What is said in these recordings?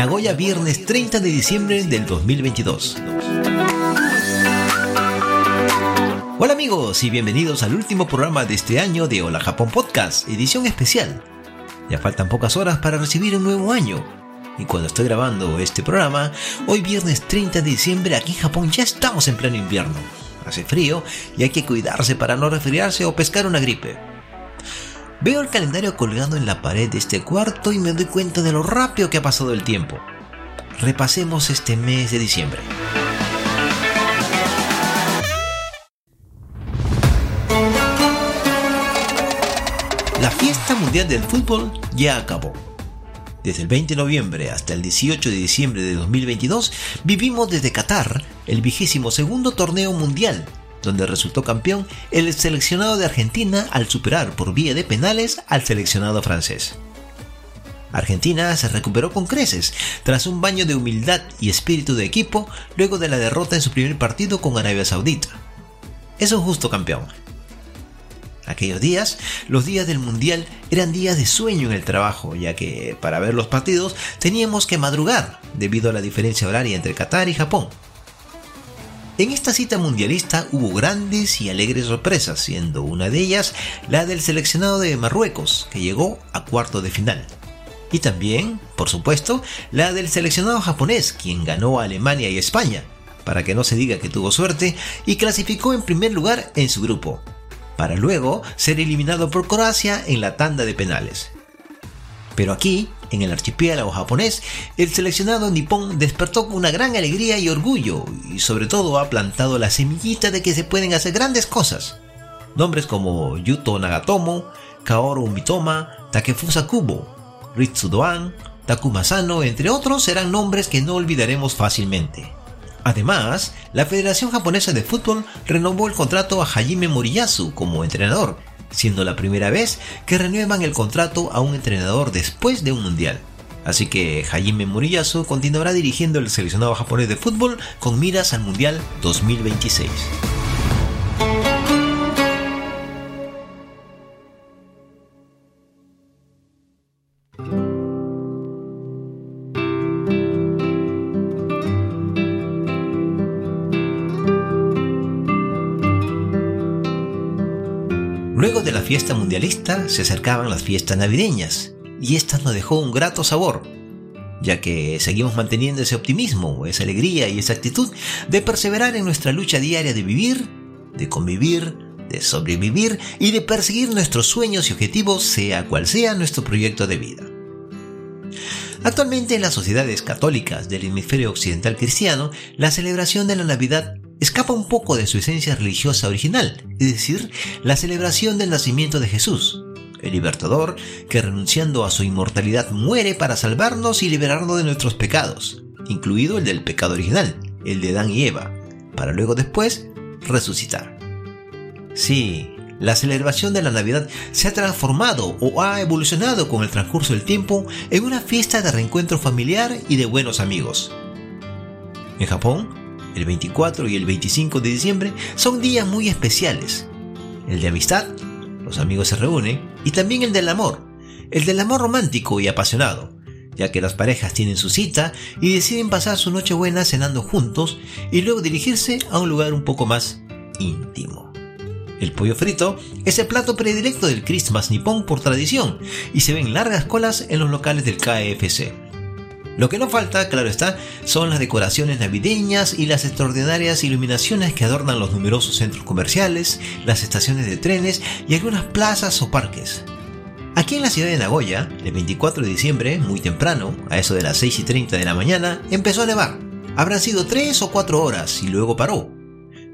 Nagoya, viernes 30 de diciembre del 2022. Hola amigos y bienvenidos al último programa de este año de Hola Japón Podcast, edición especial. Ya faltan pocas horas para recibir un nuevo año. Y cuando estoy grabando este programa, hoy viernes 30 de diciembre aquí en Japón ya estamos en pleno invierno. Hace frío y hay que cuidarse para no resfriarse o pescar una gripe. Veo el calendario colgado en la pared de este cuarto y me doy cuenta de lo rápido que ha pasado el tiempo. Repasemos este mes de diciembre. La fiesta mundial del fútbol ya acabó. Desde el 20 de noviembre hasta el 18 de diciembre de 2022 vivimos desde Qatar el vigésimo segundo torneo mundial donde resultó campeón el seleccionado de Argentina al superar por vía de penales al seleccionado francés. Argentina se recuperó con creces tras un baño de humildad y espíritu de equipo luego de la derrota en su primer partido con Arabia Saudita. Es un justo campeón. Aquellos días, los días del Mundial, eran días de sueño en el trabajo, ya que para ver los partidos teníamos que madrugar debido a la diferencia horaria entre Qatar y Japón. En esta cita mundialista hubo grandes y alegres sorpresas, siendo una de ellas la del seleccionado de Marruecos, que llegó a cuarto de final. Y también, por supuesto, la del seleccionado japonés, quien ganó a Alemania y España, para que no se diga que tuvo suerte, y clasificó en primer lugar en su grupo, para luego ser eliminado por Croacia en la tanda de penales. Pero aquí, en el archipiélago japonés, el seleccionado nipón despertó con una gran alegría y orgullo, y sobre todo ha plantado la semillita de que se pueden hacer grandes cosas. Nombres como Yuto Nagatomo, Kaoru Mitoma, Takefusa Kubo, Ritsu Doan, Takuma Sano, entre otros, serán nombres que no olvidaremos fácilmente. Además, la Federación Japonesa de Fútbol renovó el contrato a Hajime Moriyasu como entrenador, siendo la primera vez que renuevan el contrato a un entrenador después de un mundial. Así que Hajime Moriyasu continuará dirigiendo el seleccionado japonés de fútbol con miras al Mundial 2026. Fiesta mundialista se acercaban las fiestas navideñas, y esta nos dejó un grato sabor, ya que seguimos manteniendo ese optimismo, esa alegría y esa actitud de perseverar en nuestra lucha diaria de vivir, de convivir, de sobrevivir y de perseguir nuestros sueños y objetivos, sea cual sea nuestro proyecto de vida. Actualmente en las sociedades católicas del hemisferio occidental cristiano, la celebración de la Navidad escapa un poco de su esencia religiosa original, es decir, la celebración del nacimiento de Jesús, el libertador que renunciando a su inmortalidad muere para salvarnos y liberarnos de nuestros pecados, incluido el del pecado original, el de Adán y Eva, para luego después resucitar. Sí, la celebración de la Navidad se ha transformado o ha evolucionado con el transcurso del tiempo en una fiesta de reencuentro familiar y de buenos amigos. En Japón, el 24 y el 25 de diciembre son días muy especiales. El de amistad, los amigos se reúnen, y también el del amor, el del amor romántico y apasionado, ya que las parejas tienen su cita y deciden pasar su noche buena cenando juntos y luego dirigirse a un lugar un poco más íntimo. El pollo frito es el plato predilecto del Christmas nipón por tradición y se ven largas colas en los locales del KFC. Lo que no falta, claro está, son las decoraciones navideñas y las extraordinarias iluminaciones que adornan los numerosos centros comerciales, las estaciones de trenes y algunas plazas o parques. Aquí en la ciudad de Nagoya, el 24 de diciembre, muy temprano, a eso de las 6 y 30 de la mañana, empezó a nevar. Habrán sido 3 o 4 horas y luego paró.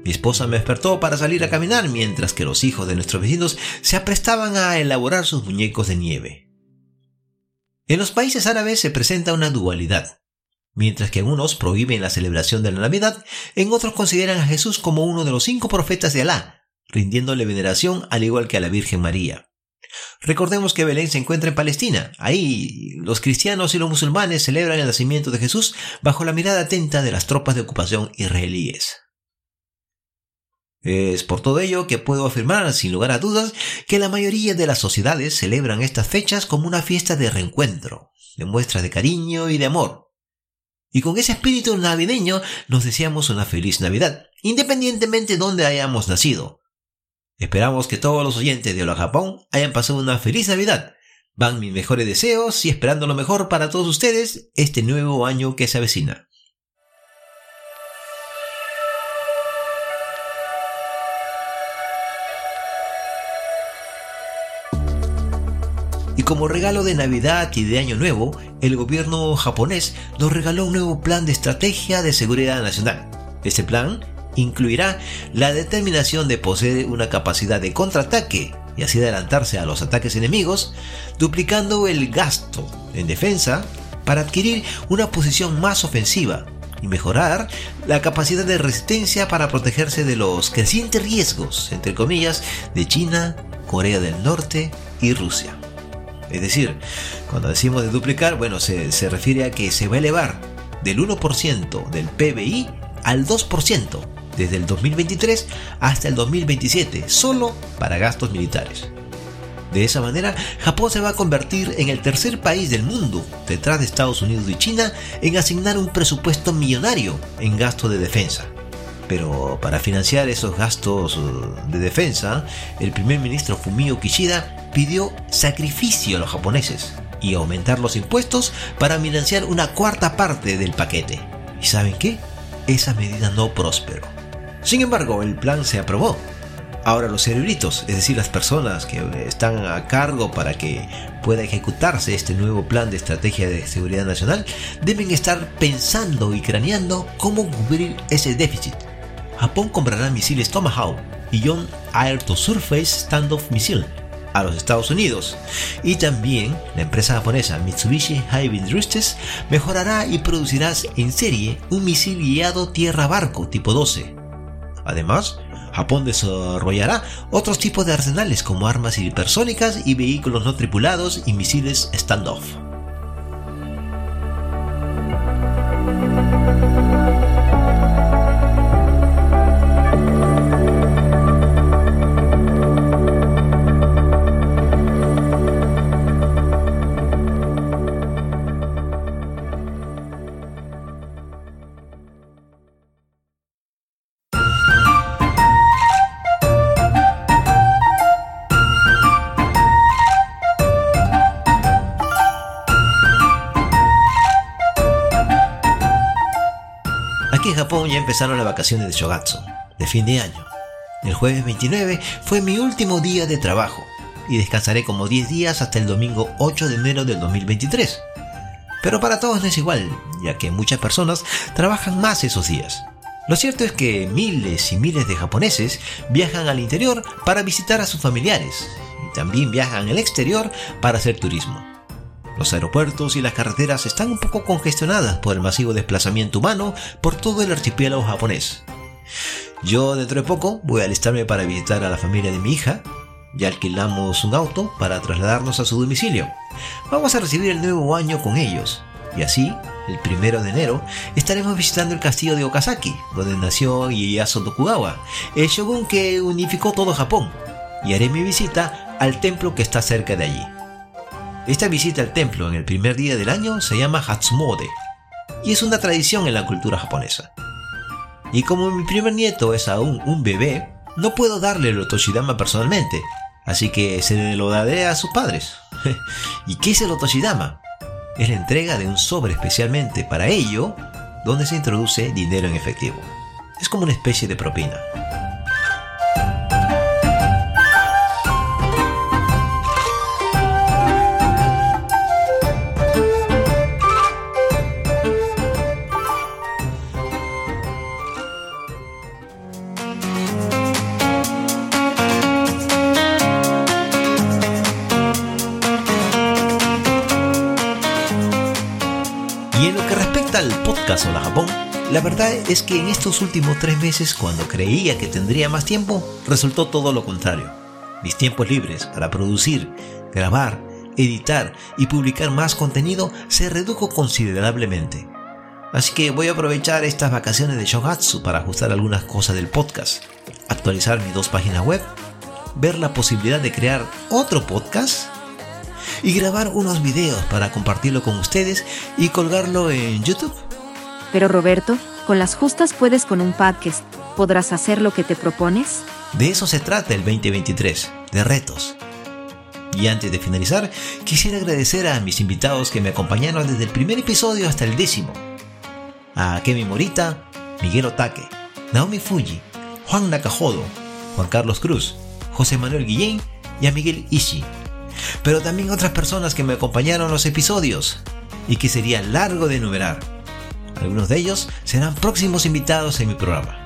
Mi esposa me despertó para salir a caminar mientras que los hijos de nuestros vecinos se aprestaban a elaborar sus muñecos de nieve. En los países árabes se presenta una dualidad. Mientras que algunos prohíben la celebración de la Navidad, en otros consideran a Jesús como uno de los cinco profetas de Alá, rindiéndole veneración al igual que a la Virgen María. Recordemos que Belén se encuentra en Palestina. Ahí los cristianos y los musulmanes celebran el nacimiento de Jesús bajo la mirada atenta de las tropas de ocupación israelíes. Es por todo ello que puedo afirmar sin lugar a dudas que la mayoría de las sociedades celebran estas fechas como una fiesta de reencuentro, de muestras de cariño y de amor, Y con ese espíritu navideño nos deseamos una feliz Navidad, independientemente de dónde hayamos nacido. Esperamos que todos los oyentes de Hola Japón hayan pasado una feliz Navidad. Van mis mejores deseos y esperando lo mejor para todos ustedes este nuevo año que se avecina. Como regalo de Navidad y de Año Nuevo, el gobierno japonés nos regaló un nuevo plan de estrategia de seguridad nacional. Este plan incluirá la determinación de poseer una capacidad de contraataque y así adelantarse a los ataques enemigos, duplicando el gasto en defensa para adquirir una posición más ofensiva y mejorar la capacidad de resistencia para protegerse de los crecientes riesgos, entre comillas, de China, Corea del Norte y Rusia. Es decir, cuando decimos de duplicar, bueno, se, refiere a que se va a elevar del 1% del PBI al 2% desde el 2023 hasta el 2027, solo para gastos militares. De esa manera, Japón se va a convertir en el tercer país del mundo, detrás de Estados Unidos y China, en asignar un presupuesto millonario en gasto de defensa. Pero para financiar esos gastos uh, de defensa, el primer ministro Fumio Kishida pidió sacrificio a los japoneses y aumentar los impuestos para financiar una cuarta parte del paquete. ¿Y saben qué? Esa medida no prosperó. Sin embargo, el plan se aprobó. Ahora los cerebritos, es decir, las personas que están a cargo para que pueda ejecutarse este nuevo plan de estrategia de seguridad nacional, deben estar pensando y craneando cómo cubrir ese déficit Japón comprará misiles Tomahawk y John Air to Surface Standoff Missile a los Estados Unidos. Y también la empresa japonesa Mitsubishi Heavy Industries mejorará y producirá en serie un misil guiado tierra-barco tipo 12. Además, Japón desarrollará otros tipos de arsenales como armas hipersónicas y vehículos no tripulados y misiles standoff. Aquí en Japón ya empezaron las vacaciones de Shogatsu, de fin de año. El jueves 29 fue mi último día de trabajo y descansaré como 10 días hasta el domingo 8 de enero del 2023. Pero para todos no es igual, ya que muchas personas trabajan más esos días. Lo cierto es que miles y miles de japoneses viajan al interior para visitar a sus familiares y también viajan al exterior para hacer turismo. Los aeropuertos y las carreteras están un poco congestionadas por el masivo desplazamiento humano por todo el archipiélago japonés. Yo dentro de poco voy a alistarme para visitar a la familia de mi hija. Ya alquilamos un auto para trasladarnos a su domicilio. Vamos a recibir el nuevo año con ellos. Y así, el primero de enero, estaremos visitando el castillo de Okazaki, donde nació Ieyasu Tokugawa, el shogun que unificó todo Japón. Y haré mi visita al templo que está cerca de allí. Esta visita al templo en el primer día del año se llama Hatsumode y es una tradición en la cultura japonesa. Y como mi primer nieto es aún un bebé, no puedo darle el Otoshidama personalmente, así que se lo daré a sus padres. ¿Y qué es el Otoshidama? Es la entrega de un sobre especialmente para ello, donde se introduce dinero en efectivo. Es como una especie de propina. Podcast Hola Japón, la verdad es que en estos últimos tres meses, cuando creía que tendría más tiempo, resultó todo lo contrario. Mis tiempos libres para producir, grabar, editar y publicar más contenido se redujo considerablemente. Así que voy a aprovechar estas vacaciones de Shogatsu para ajustar algunas cosas del podcast, actualizar mis dos páginas web, ver la posibilidad de crear otro podcast y grabar unos videos para compartirlo con ustedes y colgarlo en YouTube Pero Roberto, con las justas puedes con un podcast, ¿podrás hacer lo que te propones? De eso se trata el 2023, de retos. Y antes de finalizar, quisiera agradecer a mis invitados que me acompañaron desde el primer episodio hasta el décimo. A Kemi Morita, Miguel Otaque, Naomi Fuji, Juan Nakajodo, Juan Carlos Cruz, José Manuel Guillén y a Miguel Ishi. Pero también otras personas que me acompañaron en los episodios y que sería largo de enumerar. Algunos de ellos serán próximos invitados en mi programa.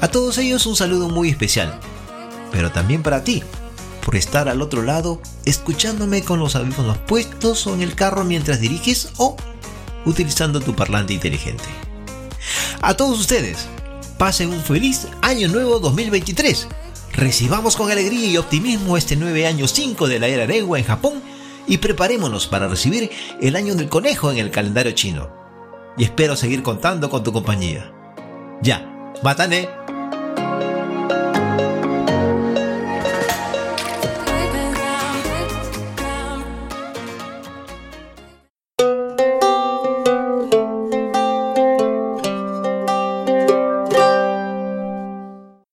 A todos ellos un saludo muy especial, pero también para ti, por estar al otro lado escuchándome con los audífonos puestos o en el carro mientras diriges o utilizando tu parlante inteligente. A todos ustedes, pasen un feliz año nuevo 2023. Recibamos con alegría y optimismo este nueve año 5 de la era Reiwa en Japón y preparémonos para recibir el año del conejo en el calendario chino. Y espero seguir contando con tu compañía. Ya, matane.